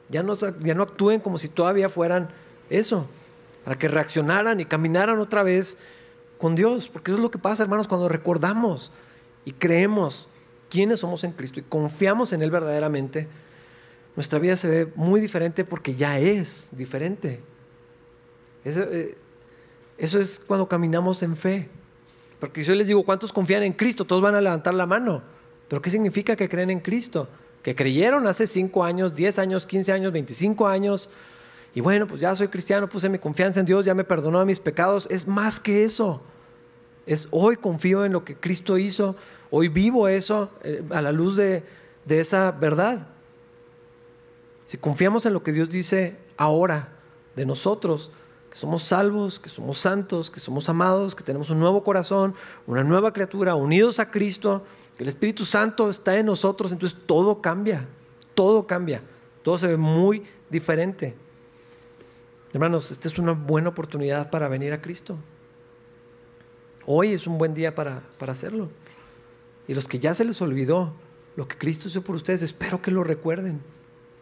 Ya no, ya no actúen como si todavía fueran eso. Para que reaccionaran y caminaran otra vez con Dios. Porque eso es lo que pasa, hermanos, cuando recordamos y creemos quiénes somos en Cristo y confiamos en Él verdaderamente, nuestra vida se ve muy diferente porque ya es diferente. Eso, eh, es cuando caminamos en fe. Porque yo les digo, ¿cuántos confían en Cristo? Todos van a levantar la mano. ¿Pero qué significa que creen en Cristo? Que creyeron hace 5 años, 10 años, 15 años, 25 años. Y bueno, pues ya soy cristiano, puse mi confianza en Dios, ya me perdonó de mis pecados. Es más que eso. Es hoy confío en lo que Cristo hizo, Hoy vivo eso eh, a la luz de, esa verdad. Si confiamos en lo que Dios dice ahora de nosotros, que somos salvos, que somos santos, que somos amados, que tenemos un nuevo corazón, una nueva criatura, unidos a Cristo, que el Espíritu Santo está en nosotros, entonces todo cambia, todo cambia, todo se ve muy diferente. Hermanos, esta es una buena oportunidad para venir a Cristo. Hoy es un buen día para, para hacerlo. Y los que ya se les olvidó lo que Cristo hizo por ustedes, espero que lo recuerden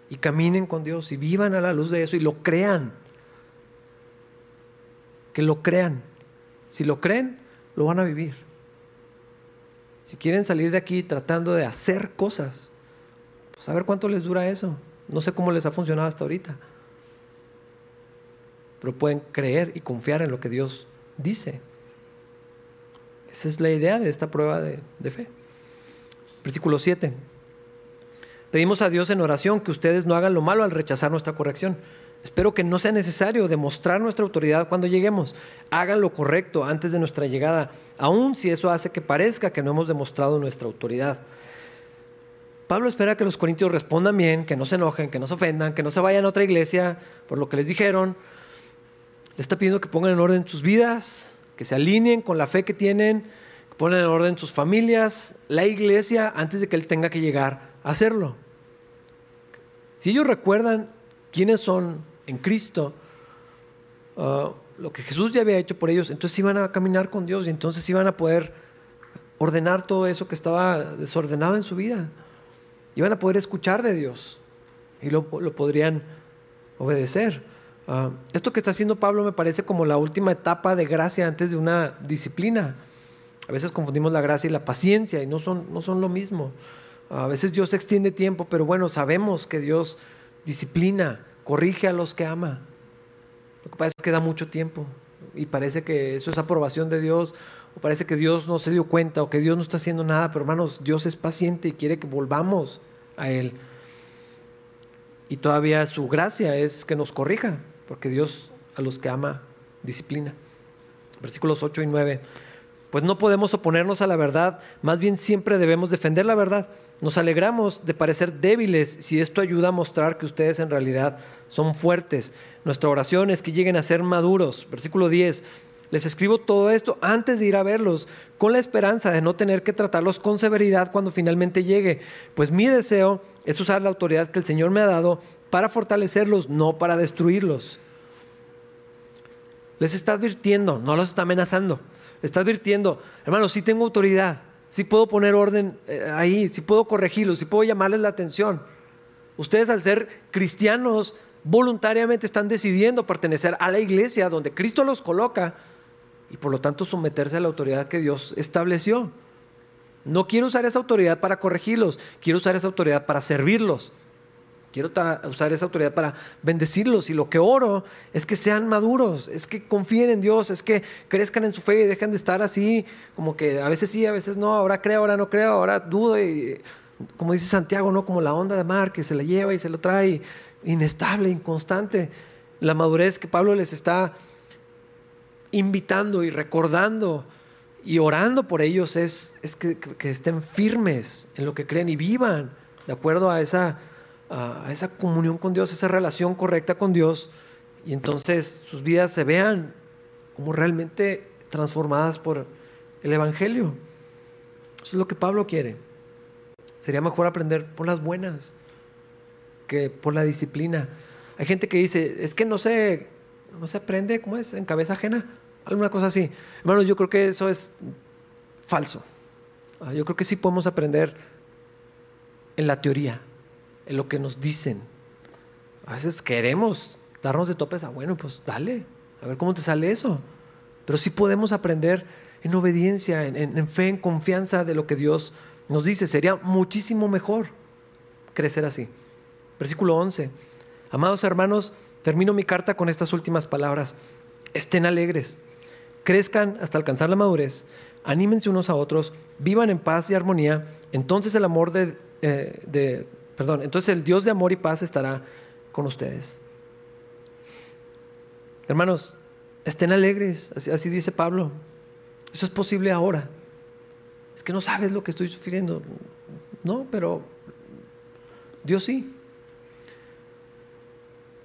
y caminen con Dios y vivan a la luz de eso y lo crean. Que lo crean. Si lo creen, lo van a vivir. Si quieren salir de aquí tratando de hacer cosas, pues a ver cuánto les dura eso. No sé cómo les ha funcionado hasta ahorita. Pero pueden creer y confiar en lo que Dios dice. Esa es la idea de esta prueba de, fe. Versículo 7. Pedimos a Dios en oración que ustedes no hagan lo malo al rechazar nuestra corrección. Espero que no sea necesario demostrar nuestra autoridad cuando lleguemos. Hagan lo correcto antes de nuestra llegada, aun si eso hace que parezca que no hemos demostrado nuestra autoridad. Pablo espera que los corintios respondan bien, que no se enojen, que no se ofendan, que no se vayan a otra iglesia por lo que les dijeron. Le está pidiendo que pongan en orden sus vidas, que se alineen con la fe que tienen, ponen en orden sus familias, la iglesia, antes de que Él tenga que llegar a hacerlo. Si ellos recuerdan quiénes son en Cristo, uh, lo que Jesús ya había hecho por ellos, entonces iban a caminar con Dios y entonces iban a poder ordenar todo eso que estaba desordenado en su vida. Iban a poder escuchar de Dios y lo, podrían obedecer. Uh, esto que está haciendo Pablo me parece como la última etapa de gracia antes de una disciplina. A veces confundimos la gracia y la paciencia y no son, no son lo mismo. A veces Dios extiende tiempo, pero bueno, sabemos que Dios disciplina corrige a los que ama. Lo que pasa es que da mucho tiempo y parece que eso es aprobación de Dios o parece que Dios no se dio cuenta o que Dios no está haciendo nada, pero hermanos, Dios es paciente y quiere que volvamos a Él. Y todavía su gracia es que nos corrija, porque Dios a los que ama disciplina. Versículos 8 y 9. Pues no podemos oponernos a la verdad, más bien siempre debemos defender la verdad. Nos alegramos de parecer débiles si esto ayuda a mostrar que ustedes en realidad son fuertes. Nuestra oración es que lleguen a ser maduros. Versículo 10. Les escribo todo esto antes de ir a verlos, con la esperanza de no tener que tratarlos con severidad cuando finalmente llegue, pues mi deseo es usar la autoridad que el Señor me ha dado para fortalecerlos, no para destruirlos. Les está advirtiendo, no los está amenazando. está advirtiendo, hermanos, sí tengo autoridad, sí puedo poner orden eh, ahí, sí puedo corregirlos, sí puedo llamarles la atención. Ustedes al ser cristianos voluntariamente están decidiendo pertenecer a la iglesia donde Cristo los coloca y por lo tanto someterse a la autoridad que Dios estableció. No quiero usar esa autoridad para corregirlos, quiero usar esa autoridad para servirlos. Quiero usar esa autoridad para bendecirlos y lo que oro es que sean maduros, es que confíen en Dios, es que crezcan en su fe y dejen de estar así, como que a veces sí, a veces no, ahora creo, ahora no creo, ahora dudo y como dice Santiago, ¿no? Como la onda de mar que se la lleva y se lo trae, inestable, inconstante. La madurez que Pablo les está invitando y recordando y orando por ellos es, es que, estén firmes en lo que creen y vivan de acuerdo a esa, a esa comunión con Dios, esa relación correcta con Dios, y entonces sus vidas se vean como realmente transformadas por el Evangelio. Eso es lo que Pablo quiere. Sería mejor aprender por las buenas que por la disciplina. Hay gente que dice, es que no se, no se aprende, ¿cómo es? En cabeza ajena. Alguna cosa así. Hermanos, yo creo que eso es falso. Ah, yo creo que sí podemos aprender en la teoría, en lo que nos dicen. A veces queremos darnos de topes a, bueno, pues dale, a ver cómo te sale eso. Pero sí podemos aprender en obediencia, en, fe, en confianza de lo que Dios nos dice. Sería muchísimo mejor crecer así. Versículo 11. Amados hermanos, termino mi carta con estas últimas palabras. Estén alegres crezcan hasta alcanzar la madurez, anímense unos a otros, vivan en paz y armonía, entonces el amor de, eh, perdón, entonces el Dios de amor y paz estará con ustedes. Hermanos, estén alegres, así, dice Pablo. Eso es posible ahora. Es que no sabes lo que estoy sufriendo. No, pero Dios sí.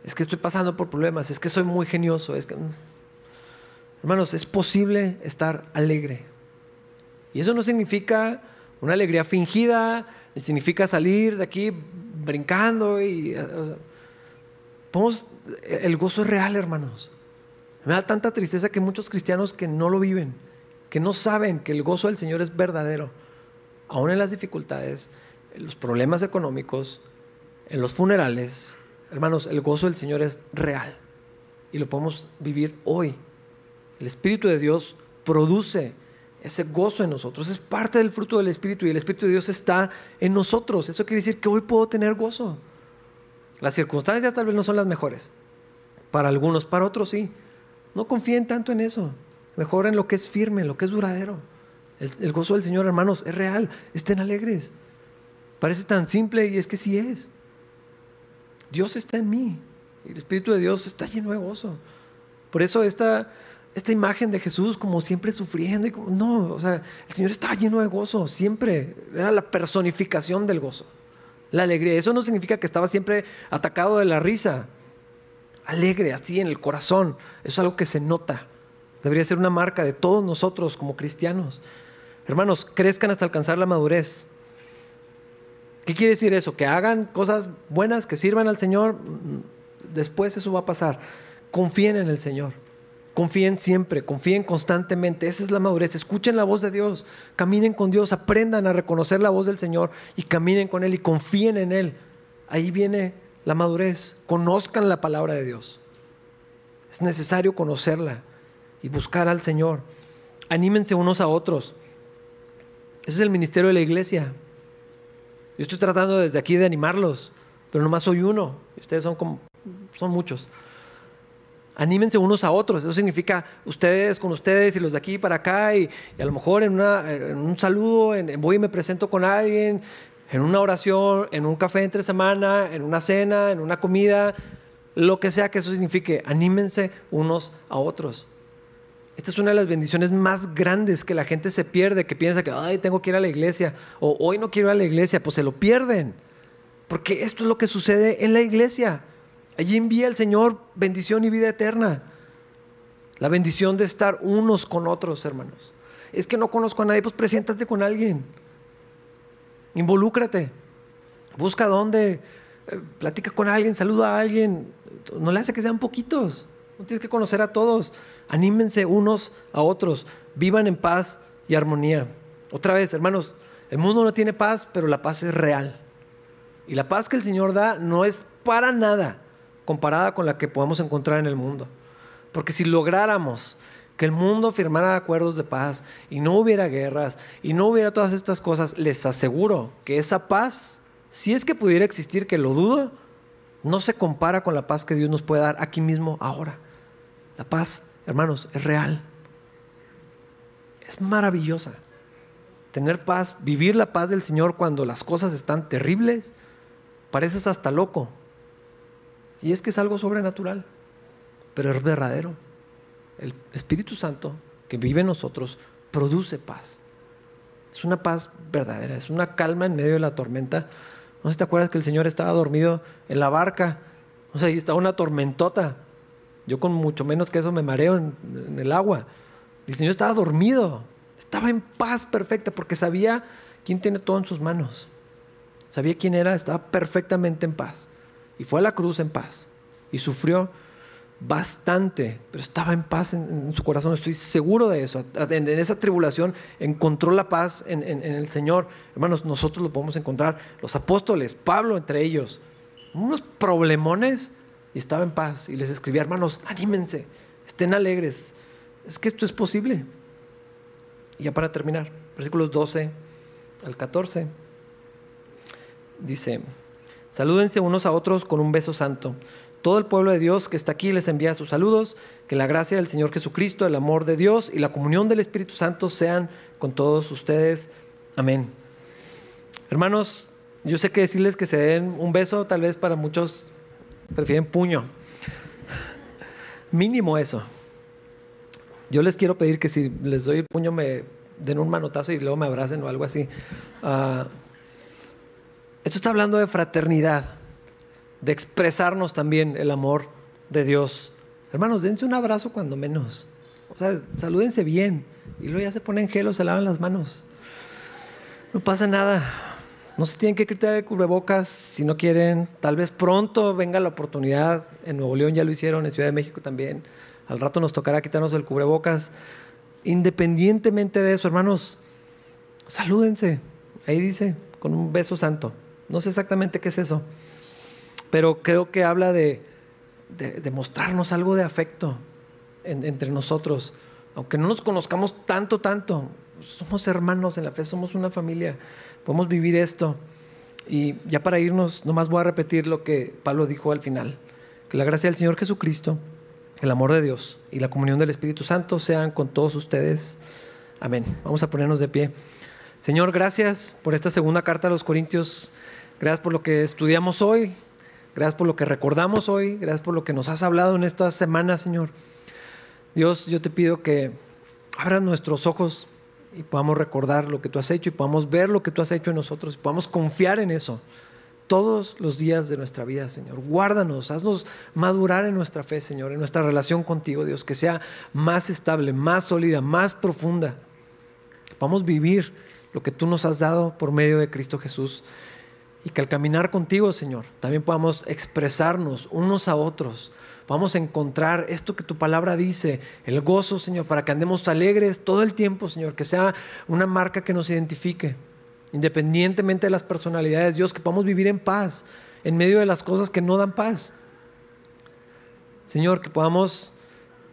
Es que estoy pasando por problemas, es que soy muy genioso, es que Hermanos, es posible estar alegre. Y eso no significa una alegría fingida, significa salir de aquí brincando y... el gozo es real, hermanos. Me da tanta tristeza que muchos cristianos que no lo viven, que no saben que el gozo del Señor es verdadero, aún en las dificultades, en los problemas económicos, en los funerales. Hermanos, el gozo del Señor es real y lo podemos vivir hoy el Espíritu de Dios produce ese gozo en nosotros. Es parte del fruto del Espíritu y el Espíritu de Dios está en nosotros. Eso quiere decir que hoy puedo tener gozo. Las circunstancias tal vez no son las mejores. Para algunos, para otros sí. No confíen tanto en eso. Mejor en lo que es firme, lo que es duradero. El, gozo del Señor, hermanos, es real. Estén alegres. Parece tan simple y es que sí es. Dios está en mí. El Espíritu de Dios está lleno de gozo. Por eso esta esta imagen de Jesús como siempre sufriendo. Y no, o sea, el Señor estaba lleno de gozo, siempre. Era la personificación del gozo, la alegría. Eso no significa que estaba siempre atacado de la risa. Alegre, así en el corazón. Eso es algo que se nota. Debería ser una marca de todos nosotros como cristianos. Hermanos, crezcan hasta alcanzar la madurez. ¿Qué quiere decir eso? Que hagan cosas buenas, que sirvan al Señor. Después eso va a pasar. Confíen en el Señor. Confíen siempre, confíen constantemente. Esa es la madurez. Escuchen la voz de Dios, caminen con Dios, aprendan a reconocer la voz del Señor y caminen con Él y confíen en Él. Ahí viene la madurez. Conozcan la palabra de Dios. Es necesario conocerla y buscar al Señor. Anímense unos a otros. Ese es el ministerio de la iglesia. Yo estoy tratando desde aquí de animarlos, pero nomás soy uno. Ustedes son como son muchos. Anímense unos a otros. Eso significa ustedes con ustedes y los de aquí para acá. Y, a lo mejor en, un saludo, en, voy y me presento con alguien, en una oración, en un café entre semana, en una cena, en una comida, lo que sea que eso signifique. Anímense unos a otros. Esta es una de las bendiciones más grandes que la gente se pierde, que piensa que, ay, tengo que ir a la iglesia, o hoy no quiero ir a la iglesia, pues se lo pierden. Porque esto es lo que sucede en la iglesia. Allí envía el Señor bendición y vida eterna. La bendición de estar unos con otros, hermanos. Es que no conozco a nadie, pues preséntate con alguien. Involúcrate. Busca dónde. Eh, platica con alguien, saluda a alguien. No le hace que sean poquitos. No tienes que conocer a todos. Anímense unos a otros. Vivan en paz y armonía. Otra vez, hermanos, el mundo no tiene paz, pero la paz es real. Y la paz que el Señor da no es para nada comparada con la que podemos encontrar en el mundo. Porque si lográramos que el mundo firmara acuerdos de paz y no hubiera guerras y no hubiera todas estas cosas, les aseguro que esa paz, si es que pudiera existir, que lo dudo, no se compara con la paz que Dios nos puede dar aquí mismo, ahora. La paz, hermanos, es real. Es maravillosa. Tener paz, vivir la paz del Señor cuando las cosas están terribles, pareces hasta loco. Y es que es algo sobrenatural, pero es verdadero. El Espíritu Santo que vive en nosotros produce paz. Es una paz verdadera, es una calma en medio de la tormenta. No sé si te acuerdas que el Señor estaba dormido en la barca, o sea, ahí estaba una tormentota. Yo con mucho menos que eso me mareo en, en el agua. El Señor estaba dormido, estaba en paz perfecta porque sabía quién tiene todo en sus manos. Sabía quién era, estaba perfectamente en paz. Y fue a la cruz en paz. Y sufrió bastante, pero estaba en paz en, su corazón, estoy seguro de eso. En, esa tribulación encontró la paz en, en, el Señor. Hermanos, nosotros lo podemos encontrar, los apóstoles, Pablo entre ellos, unos problemones y estaba en paz y les escribía, hermanos, anímense, estén alegres, es que esto es posible. Y ya para terminar, versículos 12 al 14 dice, salúdense unos a otros con un beso santo. Todo el pueblo de Dios que está aquí les envía sus saludos. Que la gracia del Señor Jesucristo, el amor de Dios y la comunión del Espíritu Santo sean con todos ustedes. Amén. Hermanos, yo sé que decirles que se den un beso, tal vez para muchos prefieren puño. Mínimo eso. Yo les quiero pedir que si les doy el puño me den un manotazo y luego me abracen o algo así. Uh, esto está hablando de fraternidad, de expresarnos también el amor de Dios. Hermanos, dense un abrazo cuando menos. O sea, salúdense bien. Y luego ya se ponen gelo, se lavan las manos. No pasa nada. No se tienen que quitar de cubrebocas si no quieren. Tal vez pronto venga la oportunidad. En Nuevo León ya lo hicieron, en Ciudad de México también. Al rato nos tocará quitarnos el cubrebocas. Independientemente de eso, hermanos, salúdense. Ahí dice, con un beso santo. No sé exactamente qué es eso, pero creo que habla de, mostrarnos algo de afecto entre nosotros. Aunque no nos conozcamos tanto, tanto, somos hermanos en la fe, somos una familia, podemos vivir esto. Y ya para irnos, nomás voy a repetir lo que Pablo dijo al final. Que la gracia del Señor Jesucristo, el amor de Dios y la comunión del Espíritu Santo sean con todos ustedes. Amén. Vamos a ponernos de pie. Señor, gracias por esta segunda carta a los Corintios. Gracias por lo que estudiamos hoy. Gracias por lo que recordamos hoy. Gracias por lo que nos has hablado en estas semanas, Señor. Dios, yo te pido que abran nuestros ojos y podamos recordar lo que tú has hecho y podamos ver lo que tú has hecho en nosotros y podamos confiar en eso todos los días de nuestra vida, Señor. Guárdanos, haznos madurar en nuestra fe, Señor, en nuestra relación contigo, Dios, que sea más estable, más sólida, más profunda. Que podamos vivir lo que tú nos has dado por medio de Cristo Jesús y que al caminar contigo, Señor, también podamos expresarnos unos a otros. Vamos a encontrar esto que tu palabra dice, el gozo, Señor, para que andemos alegres todo el tiempo, Señor, que sea una marca que nos identifique, independientemente de las personalidades, Dios, que podamos vivir en paz en medio de las cosas que no dan paz. Señor, que podamos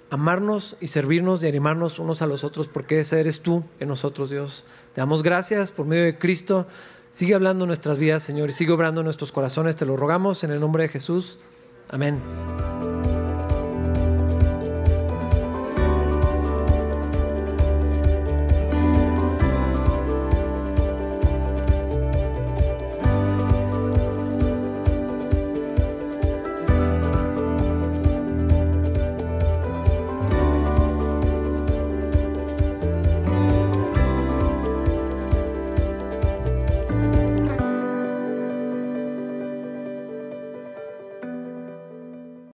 amarnos y servirnos y animarnos unos a los otros, porque ese eres tú en nosotros, Dios. Te damos gracias por medio de Cristo. Sigue hablando nuestras vidas, Señor, y sigue obrando nuestros corazones. Te lo rogamos en el nombre de Jesús. Amén.